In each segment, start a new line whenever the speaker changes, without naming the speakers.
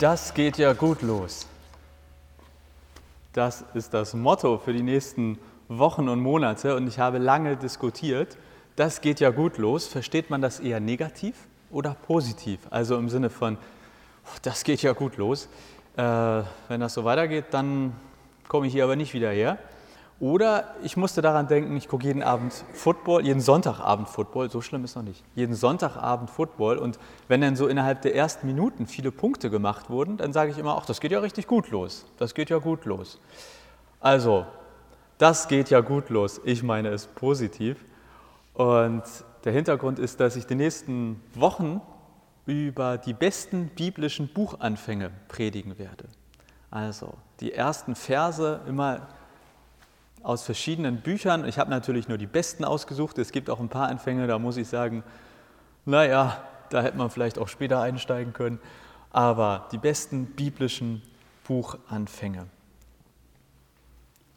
Das geht ja gut los. Das ist das Motto für die nächsten Wochen und Monate und ich habe lange diskutiert. Das geht ja gut los. Versteht man das eher negativ oder positiv? Also im Sinne von, oh, das geht ja gut los. Äh, wenn das so weitergeht, dann komme ich hier aber nicht wieder her. Oder ich musste daran denken, ich gucke jeden Abend Football, jeden Sonntagabend Football, so schlimm ist noch nicht, jeden Sonntagabend Football und wenn dann so innerhalb der ersten Minuten viele Punkte gemacht wurden, dann sage ich immer, ach, das geht ja richtig gut los, das geht ja gut los. Also, das geht ja gut los, ich meine es positiv und der Hintergrund ist, dass ich die nächsten Wochen über die besten biblischen Buchanfänge predigen werde. Also, die ersten Verse immer aus verschiedenen Büchern. Ich habe natürlich nur die besten ausgesucht. Es gibt auch ein paar Anfänge, da muss ich sagen, naja, da hätte man vielleicht auch später einsteigen können. Aber die besten biblischen Buchanfänge.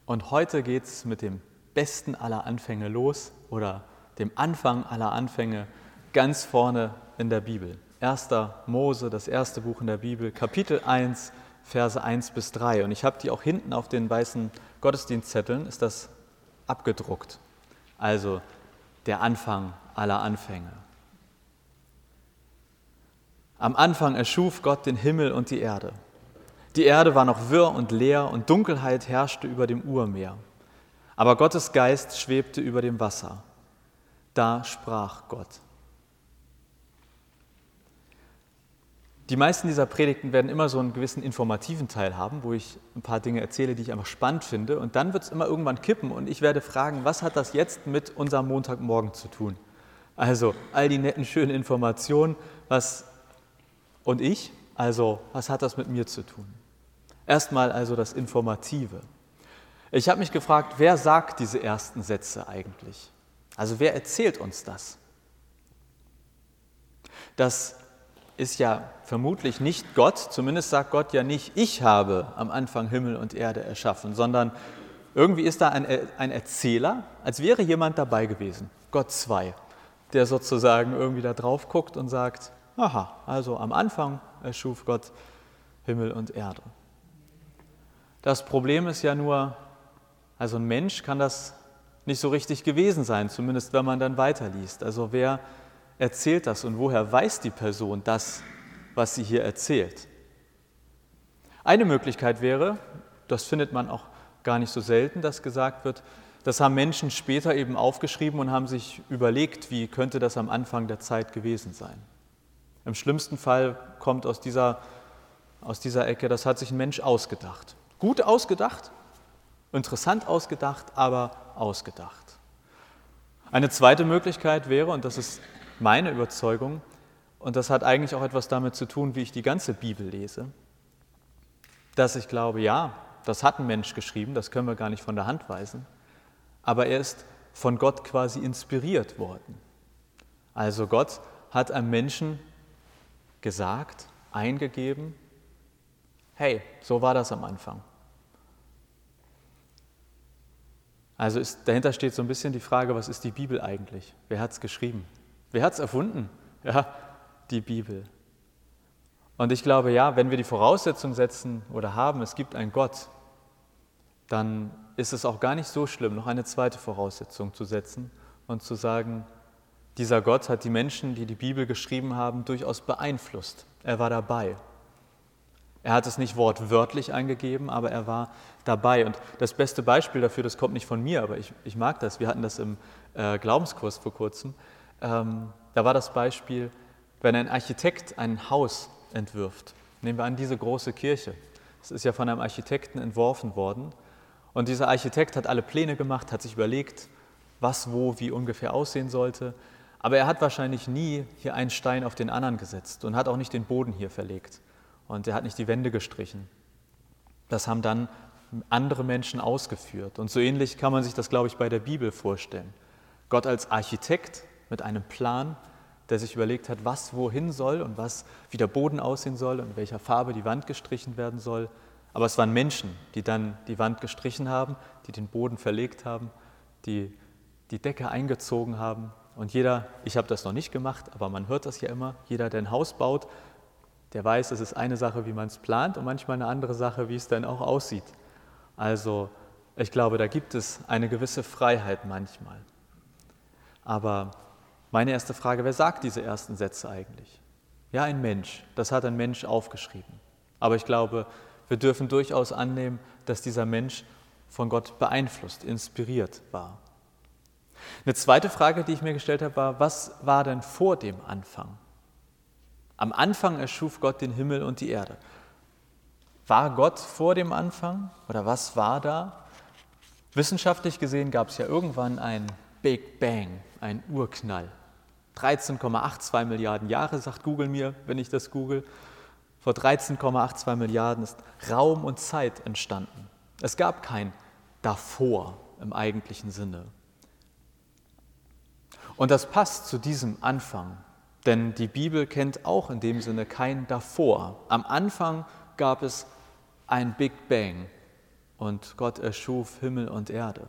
Und heute geht es mit dem besten aller Anfänge los oder dem Anfang aller Anfänge ganz vorne in der Bibel. 1. Mose, das erste Buch in der Bibel, Kapitel 1, Verse 1 bis 3. Und ich habe die auch hinten auf den weißen Gottesdienstzetteln ist das abgedruckt. Also der Anfang aller Anfänge. Am Anfang erschuf Gott den Himmel und die Erde. Die Erde war noch wirr und leer und Dunkelheit herrschte über dem Urmeer. Aber Gottes Geist schwebte über dem Wasser. Da sprach Gott. Die meisten dieser Predigten werden immer so einen gewissen informativen Teil haben, wo ich ein paar Dinge erzähle, die ich einfach spannend finde. Und dann wird es immer irgendwann kippen und ich werde fragen, was hat das jetzt mit unserem Montagmorgen zu tun? Also all die netten, schönen Informationen, was und ich, also was hat das mit mir zu tun? Erstmal also das Informative. Ich habe mich gefragt, wer sagt diese ersten Sätze eigentlich? Also wer erzählt uns das? Das ist ja vermutlich nicht Gott, zumindest sagt Gott ja nicht, ich habe am Anfang Himmel und Erde erschaffen, sondern irgendwie ist da ein, ein Erzähler, als wäre jemand dabei gewesen, Gott zwei, der sozusagen irgendwie da drauf guckt und sagt, aha, also am Anfang erschuf Gott Himmel und Erde. Das Problem ist ja nur, also ein Mensch kann das nicht so richtig gewesen sein, zumindest wenn man dann weiterliest. Also wer erzählt das und woher weiß die Person das, was sie hier erzählt? Eine Möglichkeit wäre, das findet man auch gar nicht so selten, dass gesagt wird, das haben Menschen später eben aufgeschrieben und haben sich überlegt, wie könnte das am Anfang der Zeit gewesen sein. Im schlimmsten Fall kommt aus dieser, aus dieser Ecke, das hat sich ein Mensch ausgedacht. Gut ausgedacht, interessant ausgedacht, aber ausgedacht. Eine zweite Möglichkeit wäre, und das ist meine Überzeugung, und das hat eigentlich auch etwas damit zu tun, wie ich die ganze Bibel lese, dass ich glaube, ja, das hat ein Mensch geschrieben, das können wir gar nicht von der Hand weisen, aber er ist von Gott quasi inspiriert worden. Also Gott hat einem Menschen gesagt, eingegeben, hey, so war das am Anfang. Also ist, dahinter steht so ein bisschen die Frage, was ist die Bibel eigentlich? Wer hat es geschrieben? Wer hat es erfunden? Ja, die Bibel. Und ich glaube, ja, wenn wir die Voraussetzung setzen oder haben, es gibt einen Gott, dann ist es auch gar nicht so schlimm, noch eine zweite Voraussetzung zu setzen und zu sagen, dieser Gott hat die Menschen, die die Bibel geschrieben haben, durchaus beeinflusst. Er war dabei. Er hat es nicht wortwörtlich eingegeben, aber er war dabei. Und das beste Beispiel dafür, das kommt nicht von mir, aber ich, ich mag das. Wir hatten das im äh, Glaubenskurs vor kurzem. Ähm, da war das Beispiel, wenn ein Architekt ein Haus entwirft. Nehmen wir an diese große Kirche. Es ist ja von einem Architekten entworfen worden. Und dieser Architekt hat alle Pläne gemacht, hat sich überlegt, was wo wie ungefähr aussehen sollte. Aber er hat wahrscheinlich nie hier einen Stein auf den anderen gesetzt und hat auch nicht den Boden hier verlegt. Und er hat nicht die Wände gestrichen. Das haben dann andere Menschen ausgeführt. Und so ähnlich kann man sich das, glaube ich, bei der Bibel vorstellen. Gott als Architekt mit einem Plan, der sich überlegt hat, was wohin soll und was, wie der Boden aussehen soll und in welcher Farbe die Wand gestrichen werden soll. Aber es waren Menschen, die dann die Wand gestrichen haben, die den Boden verlegt haben, die die Decke eingezogen haben. Und jeder, ich habe das noch nicht gemacht, aber man hört das ja immer, jeder, der ein Haus baut, der weiß, es ist eine Sache, wie man es plant und manchmal eine andere Sache, wie es dann auch aussieht. Also ich glaube, da gibt es eine gewisse Freiheit manchmal. Aber meine erste Frage, wer sagt diese ersten Sätze eigentlich? Ja, ein Mensch. Das hat ein Mensch aufgeschrieben. Aber ich glaube, wir dürfen durchaus annehmen, dass dieser Mensch von Gott beeinflusst, inspiriert war. Eine zweite Frage, die ich mir gestellt habe, war, was war denn vor dem Anfang? Am Anfang erschuf Gott den Himmel und die Erde. War Gott vor dem Anfang oder was war da? Wissenschaftlich gesehen gab es ja irgendwann einen Big Bang, einen Urknall. 13,82 Milliarden Jahre, sagt Google mir, wenn ich das google. Vor 13,82 Milliarden ist Raum und Zeit entstanden. Es gab kein davor im eigentlichen Sinne. Und das passt zu diesem Anfang, denn die Bibel kennt auch in dem Sinne kein davor. Am Anfang gab es ein Big Bang und Gott erschuf Himmel und Erde.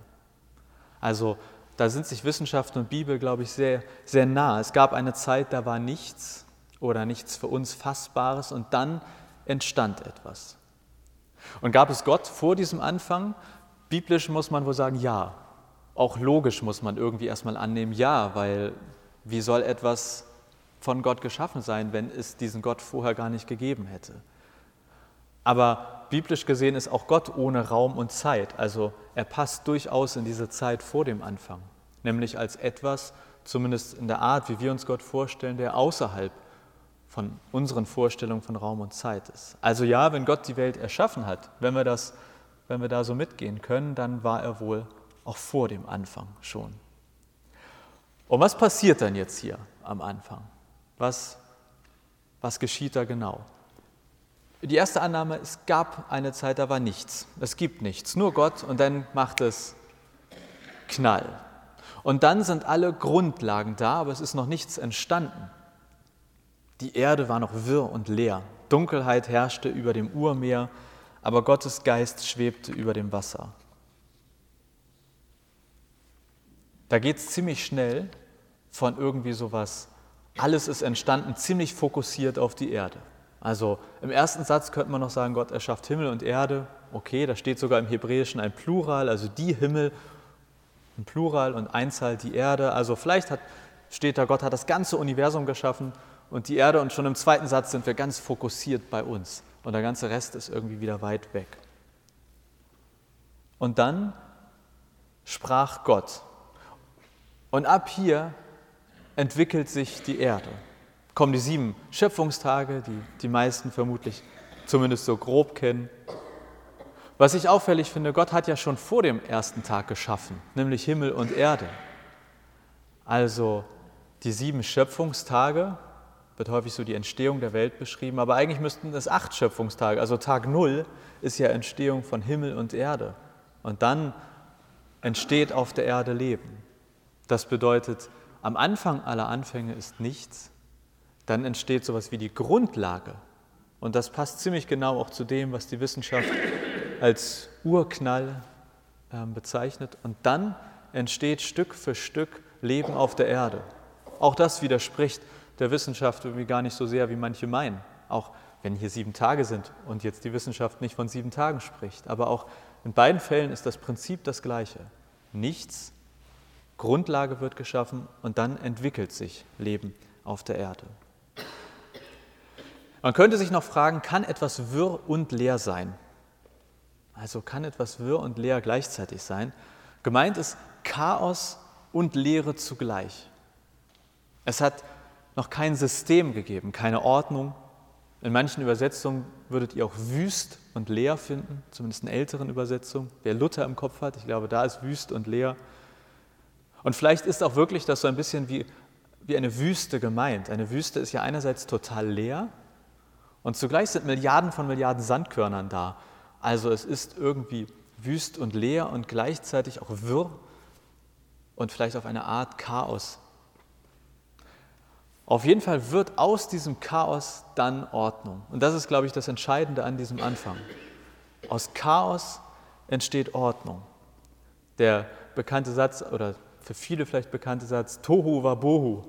Also da sind sich Wissenschaft und Bibel, glaube ich, sehr, sehr nah. Es gab eine Zeit, da war nichts oder nichts für uns Fassbares und dann entstand etwas. Und gab es Gott vor diesem Anfang? Biblisch muss man wohl sagen, ja. Auch logisch muss man irgendwie erstmal annehmen, ja, weil wie soll etwas von Gott geschaffen sein, wenn es diesen Gott vorher gar nicht gegeben hätte? Aber biblisch gesehen ist auch Gott ohne Raum und Zeit. Also er passt durchaus in diese Zeit vor dem Anfang, nämlich als etwas, zumindest in der Art, wie wir uns Gott vorstellen, der außerhalb von unseren Vorstellungen von Raum und Zeit ist. Also ja, wenn Gott die Welt erschaffen hat, wenn wir, das, wenn wir da so mitgehen können, dann war er wohl auch vor dem Anfang schon. Und was passiert dann jetzt hier am Anfang? Was, was geschieht da genau? Die erste Annahme, es gab eine Zeit, da war nichts. Es gibt nichts, nur Gott und dann macht es Knall. Und dann sind alle Grundlagen da, aber es ist noch nichts entstanden. Die Erde war noch wirr und leer. Dunkelheit herrschte über dem Urmeer, aber Gottes Geist schwebte über dem Wasser. Da geht es ziemlich schnell von irgendwie sowas, alles ist entstanden, ziemlich fokussiert auf die Erde. Also im ersten Satz könnte man noch sagen, Gott erschafft Himmel und Erde. Okay, da steht sogar im Hebräischen ein Plural, also die Himmel, ein Plural und Einzahl die Erde. Also vielleicht hat, steht da, Gott hat das ganze Universum geschaffen und die Erde und schon im zweiten Satz sind wir ganz fokussiert bei uns und der ganze Rest ist irgendwie wieder weit weg. Und dann sprach Gott. Und ab hier entwickelt sich die Erde kommen die sieben Schöpfungstage, die die meisten vermutlich zumindest so grob kennen. Was ich auffällig finde, Gott hat ja schon vor dem ersten Tag geschaffen, nämlich Himmel und Erde. Also die sieben Schöpfungstage wird häufig so die Entstehung der Welt beschrieben, aber eigentlich müssten es acht Schöpfungstage. Also Tag Null ist ja Entstehung von Himmel und Erde. Und dann entsteht auf der Erde Leben. Das bedeutet, am Anfang aller Anfänge ist nichts, dann entsteht sowas wie die Grundlage. Und das passt ziemlich genau auch zu dem, was die Wissenschaft als Urknall äh, bezeichnet. Und dann entsteht Stück für Stück Leben auf der Erde. Auch das widerspricht der Wissenschaft irgendwie gar nicht so sehr, wie manche meinen. Auch wenn hier sieben Tage sind und jetzt die Wissenschaft nicht von sieben Tagen spricht. Aber auch in beiden Fällen ist das Prinzip das gleiche. Nichts, Grundlage wird geschaffen und dann entwickelt sich Leben auf der Erde. Man könnte sich noch fragen, kann etwas wirr und leer sein? Also kann etwas wirr und leer gleichzeitig sein? Gemeint ist Chaos und Leere zugleich. Es hat noch kein System gegeben, keine Ordnung. In manchen Übersetzungen würdet ihr auch wüst und leer finden, zumindest in älteren Übersetzungen. Wer Luther im Kopf hat, ich glaube, da ist wüst und leer. Und vielleicht ist auch wirklich das so ein bisschen wie, wie eine Wüste gemeint. Eine Wüste ist ja einerseits total leer, und zugleich sind Milliarden von Milliarden Sandkörnern da. Also es ist irgendwie wüst und leer und gleichzeitig auch wirr und vielleicht auf eine Art Chaos. Auf jeden Fall wird aus diesem Chaos dann Ordnung. Und das ist, glaube ich, das Entscheidende an diesem Anfang. Aus Chaos entsteht Ordnung. Der bekannte Satz oder für viele vielleicht bekannte Satz, Tohu Wabohu.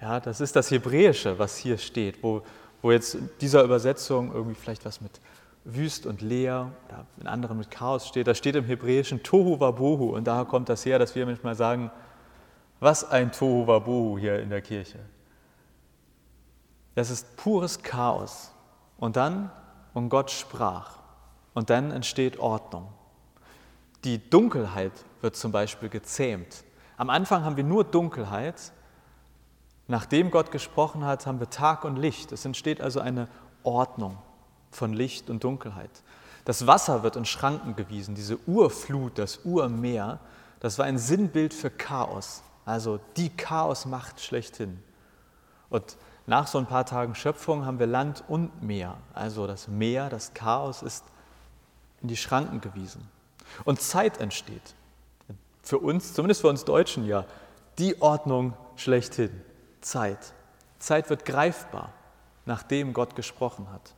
Ja, das ist das Hebräische, was hier steht, wo wo jetzt in dieser Übersetzung irgendwie vielleicht was mit wüst und leer oder in anderen mit Chaos steht. Da steht im Hebräischen Tohu Wabohu und daher kommt das her, dass wir manchmal sagen, was ein Tohu Wabohu hier in der Kirche. Das ist pures Chaos. Und dann, und Gott sprach, und dann entsteht Ordnung. Die Dunkelheit wird zum Beispiel gezähmt. Am Anfang haben wir nur Dunkelheit. Nachdem Gott gesprochen hat, haben wir Tag und Licht. Es entsteht also eine Ordnung von Licht und Dunkelheit. Das Wasser wird in Schranken gewiesen, diese Urflut, das Urmeer, das war ein Sinnbild für Chaos, also die Chaosmacht schlechthin. Und nach so ein paar Tagen Schöpfung haben wir Land und Meer, also das Meer, das Chaos ist in die Schranken gewiesen. Und Zeit entsteht. Für uns, zumindest für uns Deutschen ja, die Ordnung schlechthin. Zeit. Zeit wird greifbar, nachdem Gott gesprochen hat.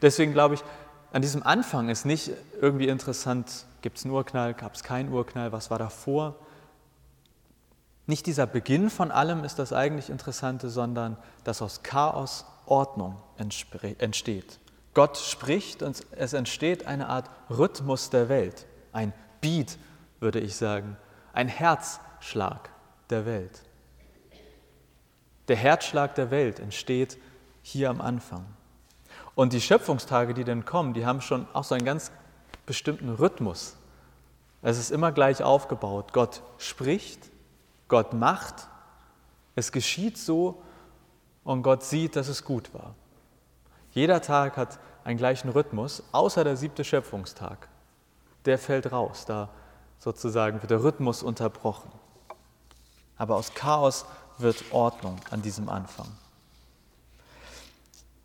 Deswegen glaube ich, an diesem Anfang ist nicht irgendwie interessant, gibt es einen Urknall, gab es keinen Urknall, was war davor. Nicht dieser Beginn von allem ist das eigentlich Interessante, sondern dass aus Chaos Ordnung entsteht. Gott spricht und es entsteht eine Art Rhythmus der Welt, ein Beat, würde ich sagen, ein Herzschlag der Welt. Der Herzschlag der Welt entsteht hier am Anfang. Und die Schöpfungstage, die dann kommen, die haben schon auch so einen ganz bestimmten Rhythmus. Es ist immer gleich aufgebaut. Gott spricht, Gott macht, es geschieht so und Gott sieht, dass es gut war. Jeder Tag hat einen gleichen Rhythmus, außer der siebte Schöpfungstag. Der fällt raus, da sozusagen wird der Rhythmus unterbrochen. Aber aus Chaos wird Ordnung an diesem Anfang.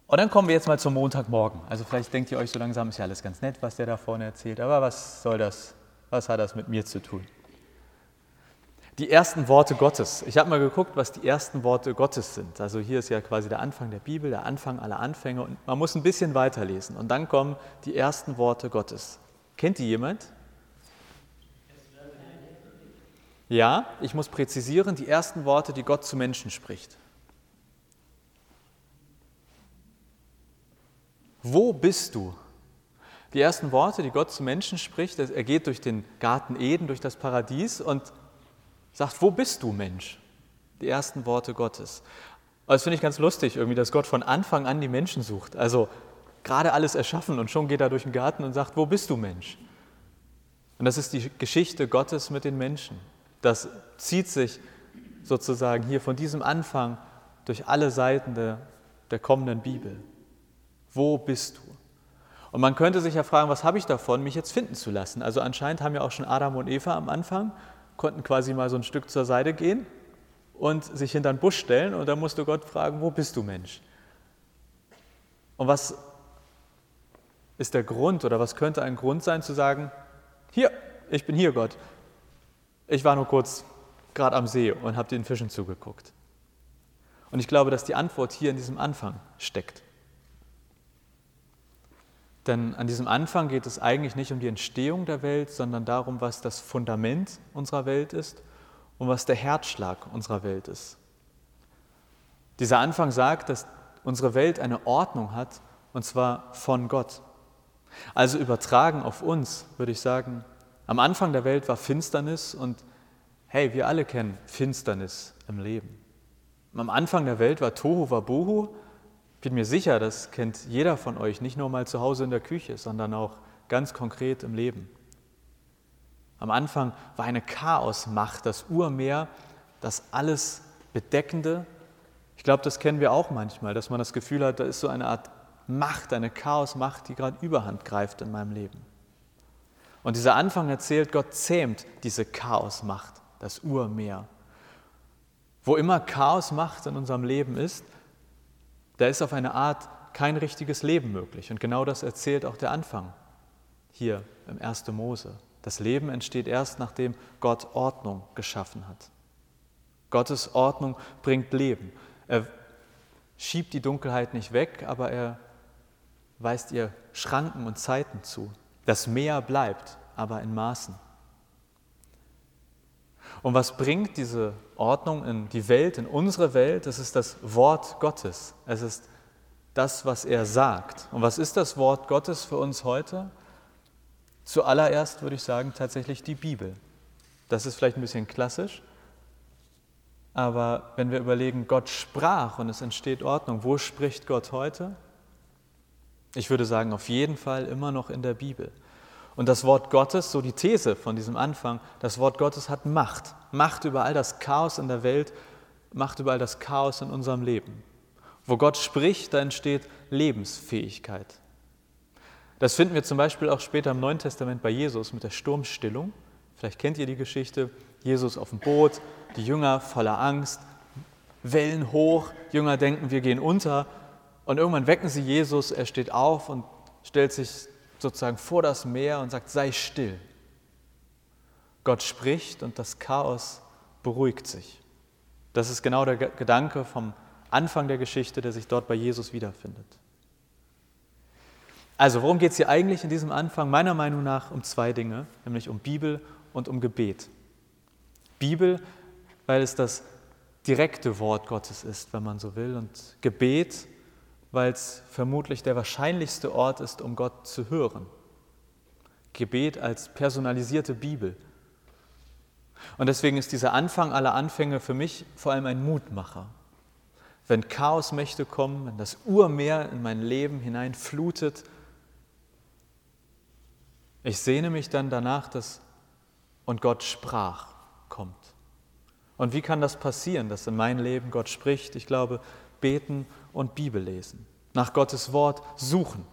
Und dann kommen wir jetzt mal zum Montagmorgen. Also vielleicht denkt ihr euch so langsam, ist ja alles ganz nett, was der da vorne erzählt, aber was soll das, was hat das mit mir zu tun? Die ersten Worte Gottes. Ich habe mal geguckt, was die ersten Worte Gottes sind. Also hier ist ja quasi der Anfang der Bibel, der Anfang aller Anfänge und man muss ein bisschen weiterlesen. Und dann kommen die ersten Worte Gottes. Kennt die jemand? Ja, ich muss präzisieren, die ersten Worte, die Gott zu Menschen spricht. Wo bist du? Die ersten Worte, die Gott zu Menschen spricht, er geht durch den Garten Eden, durch das Paradies und sagt, wo bist du Mensch? Die ersten Worte Gottes. das finde ich ganz lustig, irgendwie, dass Gott von Anfang an die Menschen sucht. Also gerade alles erschaffen und schon geht er durch den Garten und sagt, wo bist du Mensch? Und das ist die Geschichte Gottes mit den Menschen. Das zieht sich sozusagen hier von diesem Anfang durch alle Seiten der, der kommenden Bibel. Wo bist du? Und man könnte sich ja fragen, was habe ich davon, mich jetzt finden zu lassen? Also anscheinend haben ja auch schon Adam und Eva am Anfang, konnten quasi mal so ein Stück zur Seite gehen und sich hinter den Busch stellen und dann musste Gott fragen, wo bist du Mensch? Und was ist der Grund oder was könnte ein Grund sein zu sagen, hier, ich bin hier Gott. Ich war nur kurz gerade am See und habe den Fischen zugeguckt. Und ich glaube, dass die Antwort hier in diesem Anfang steckt. Denn an diesem Anfang geht es eigentlich nicht um die Entstehung der Welt, sondern darum, was das Fundament unserer Welt ist und was der Herzschlag unserer Welt ist. Dieser Anfang sagt, dass unsere Welt eine Ordnung hat, und zwar von Gott. Also übertragen auf uns würde ich sagen, am Anfang der Welt war Finsternis und hey, wir alle kennen Finsternis im Leben. Am Anfang der Welt war Tohu Wabohu ich bin mir sicher, das kennt jeder von euch, nicht nur mal zu Hause in der Küche, sondern auch ganz konkret im Leben. Am Anfang war eine Chaosmacht, das Urmeer, das alles bedeckende. Ich glaube, das kennen wir auch manchmal, dass man das Gefühl hat, da ist so eine Art Macht, eine Chaosmacht, die gerade überhand greift in meinem Leben. Und dieser Anfang erzählt, Gott zähmt diese Chaosmacht, das Urmeer. Wo immer Chaosmacht in unserem Leben ist, da ist auf eine Art kein richtiges Leben möglich. Und genau das erzählt auch der Anfang hier im 1. Mose. Das Leben entsteht erst, nachdem Gott Ordnung geschaffen hat. Gottes Ordnung bringt Leben. Er schiebt die Dunkelheit nicht weg, aber er weist ihr Schranken und Zeiten zu. Das Meer bleibt, aber in Maßen. Und was bringt diese Ordnung in die Welt, in unsere Welt? Das ist das Wort Gottes. Es ist das, was er sagt. Und was ist das Wort Gottes für uns heute? Zuallererst würde ich sagen tatsächlich die Bibel. Das ist vielleicht ein bisschen klassisch, aber wenn wir überlegen, Gott sprach und es entsteht Ordnung, wo spricht Gott heute? Ich würde sagen, auf jeden Fall immer noch in der Bibel. Und das Wort Gottes, so die These von diesem Anfang, das Wort Gottes hat Macht. Macht über all das Chaos in der Welt, Macht über all das Chaos in unserem Leben. Wo Gott spricht, da entsteht Lebensfähigkeit. Das finden wir zum Beispiel auch später im Neuen Testament bei Jesus mit der Sturmstillung. Vielleicht kennt ihr die Geschichte. Jesus auf dem Boot, die Jünger voller Angst, Wellen hoch, Jünger denken, wir gehen unter. Und irgendwann wecken sie Jesus, er steht auf und stellt sich sozusagen vor das Meer und sagt, sei still. Gott spricht und das Chaos beruhigt sich. Das ist genau der Gedanke vom Anfang der Geschichte, der sich dort bei Jesus wiederfindet. Also, worum geht es hier eigentlich in diesem Anfang? Meiner Meinung nach um zwei Dinge, nämlich um Bibel und um Gebet. Bibel, weil es das direkte Wort Gottes ist, wenn man so will, und Gebet, weil es vermutlich der wahrscheinlichste Ort ist, um Gott zu hören. Gebet als personalisierte Bibel. Und deswegen ist dieser Anfang aller Anfänge für mich vor allem ein Mutmacher. Wenn Chaosmächte kommen, wenn das Urmeer in mein Leben hineinflutet, ich sehne mich dann danach, dass und Gott sprach kommt. Und wie kann das passieren, dass in mein Leben Gott spricht? Ich glaube, beten und Bibel lesen, nach Gottes Wort suchen.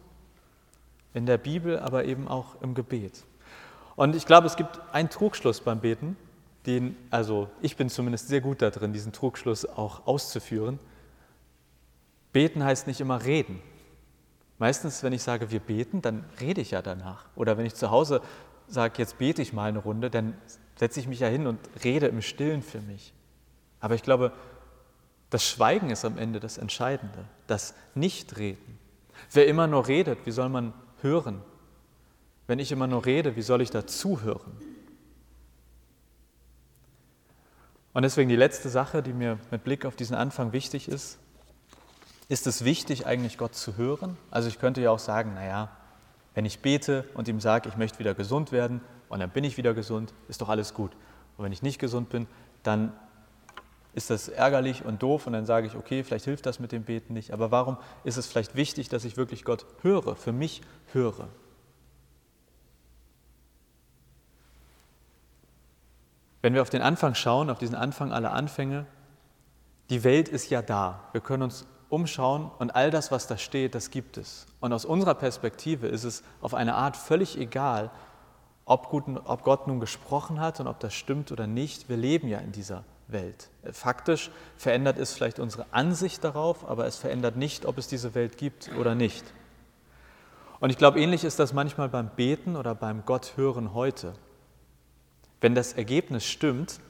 In der Bibel, aber eben auch im Gebet. Und ich glaube, es gibt einen Trugschluss beim Beten, den, also ich bin zumindest sehr gut darin, diesen Trugschluss auch auszuführen. Beten heißt nicht immer reden. Meistens, wenn ich sage, wir beten, dann rede ich ja danach. Oder wenn ich zu Hause sage, jetzt bete ich mal eine Runde, dann setze ich mich ja hin und rede im Stillen für mich. Aber ich glaube, das Schweigen ist am Ende das Entscheidende, das Nichtreden. Wer immer nur redet, wie soll man hören? Wenn ich immer nur rede, wie soll ich da zuhören? Und deswegen die letzte Sache, die mir mit Blick auf diesen Anfang wichtig ist, ist es wichtig, eigentlich Gott zu hören? Also ich könnte ja auch sagen, naja, wenn ich bete und ihm sage, ich möchte wieder gesund werden und dann bin ich wieder gesund, ist doch alles gut. Und wenn ich nicht gesund bin, dann ist das ärgerlich und doof und dann sage ich, okay, vielleicht hilft das mit dem Beten nicht. Aber warum ist es vielleicht wichtig, dass ich wirklich Gott höre, für mich höre? Wenn wir auf den Anfang schauen, auf diesen Anfang aller Anfänge, die Welt ist ja da. Wir können uns umschauen und all das, was da steht, das gibt es. Und aus unserer Perspektive ist es auf eine Art völlig egal, ob, Gott nun gesprochen hat und ob das stimmt oder nicht. Wir leben ja in dieser Welt. Faktisch verändert es vielleicht unsere Ansicht darauf, aber es verändert nicht, ob es diese Welt gibt oder nicht. Und ich glaube, ähnlich ist das manchmal beim Beten oder beim Gott hören heute. Wenn das Ergebnis stimmt,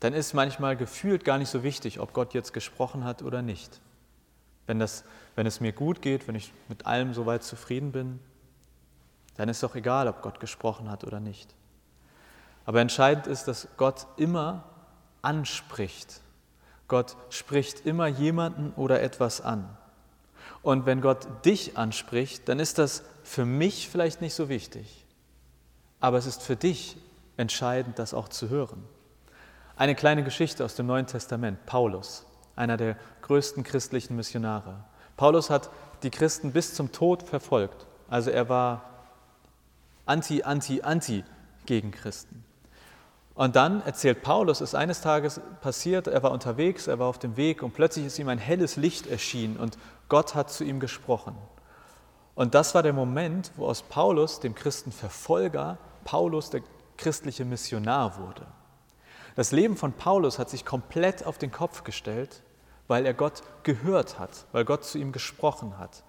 dann ist manchmal gefühlt gar nicht so wichtig, ob Gott jetzt gesprochen hat oder nicht. Wenn, das, wenn es mir gut geht, wenn ich mit allem soweit zufrieden bin, dann ist doch egal, ob Gott gesprochen hat oder nicht. Aber entscheidend ist, dass Gott immer anspricht. Gott spricht immer jemanden oder etwas an. Und wenn Gott dich anspricht, dann ist das für mich vielleicht nicht so wichtig. Aber es ist für dich entscheidend, das auch zu hören. Eine kleine Geschichte aus dem Neuen Testament, Paulus einer der größten christlichen Missionare. Paulus hat die Christen bis zum Tod verfolgt. Also er war anti, anti, anti gegen Christen. Und dann erzählt Paulus, ist eines Tages passiert, er war unterwegs, er war auf dem Weg und plötzlich ist ihm ein helles Licht erschienen und Gott hat zu ihm gesprochen. Und das war der Moment, wo aus Paulus, dem Christenverfolger, Paulus der christliche Missionar wurde. Das Leben von Paulus hat sich komplett auf den Kopf gestellt weil er Gott gehört hat, weil Gott zu ihm gesprochen hat.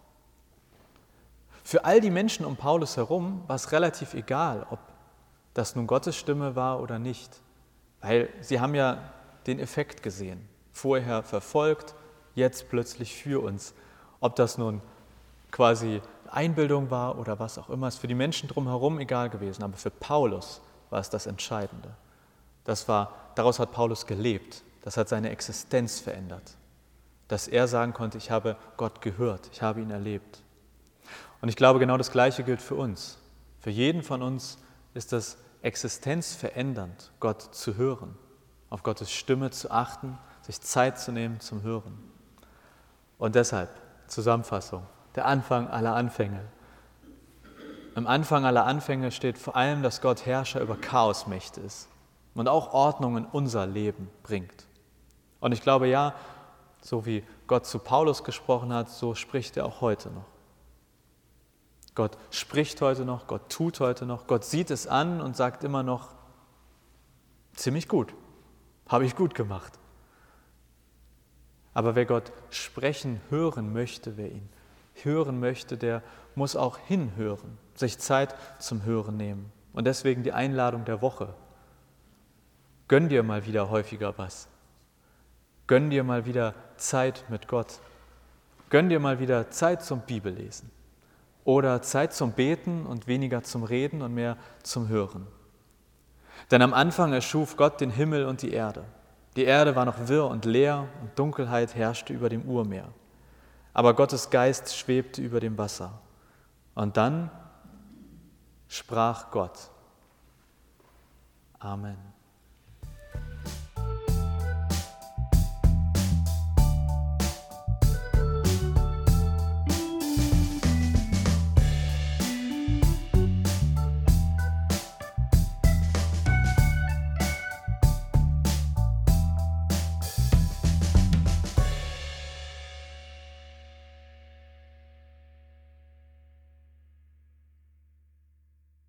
Für all die Menschen um Paulus herum war es relativ egal, ob das nun Gottes Stimme war oder nicht, weil sie haben ja den Effekt gesehen. Vorher verfolgt, jetzt plötzlich für uns. Ob das nun quasi Einbildung war oder was auch immer, ist für die Menschen drumherum egal gewesen. Aber für Paulus war es das Entscheidende. Das war, daraus hat Paulus gelebt. Das hat seine Existenz verändert. dass er sagen konnte, ich habe Gott gehört, ich habe ihn erlebt. Und ich glaube, genau das Gleiche gilt für uns. Für jeden von uns ist das existenzverändernd, Gott zu hören, auf Gottes Stimme zu achten, sich Zeit zu nehmen zum Hören. Und deshalb, Zusammenfassung, der Anfang aller Anfänge. Am Anfang aller Anfänge steht vor allem, dass Gott Herrscher über Chaosmächte ist und auch Ordnung in unser Leben bringt. Und ich glaube, ja, so wie Gott zu Paulus gesprochen hat, so spricht er auch heute noch. Gott spricht heute noch, Gott tut heute noch, Gott sieht es an und sagt immer noch, ziemlich gut, habe ich gut gemacht. Aber wer Gott sprechen, hören möchte, wer ihn hören möchte, der muss auch hinhören, sich Zeit zum Hören nehmen. Und deswegen die Einladung der Woche. Gönn dir mal wieder häufiger was. Gönn dir mal wieder Zeit mit Gott. Gönn dir mal wieder Zeit zum Bibellesen oder Zeit zum Beten und weniger zum Reden und mehr zum Hören. Denn am Anfang erschuf Gott den Himmel und die Erde. Die Erde war noch wirr und leer und Dunkelheit herrschte über dem Urmeer. Aber Gottes Geist schwebte über dem Wasser. Und dann sprach Gott. Amen.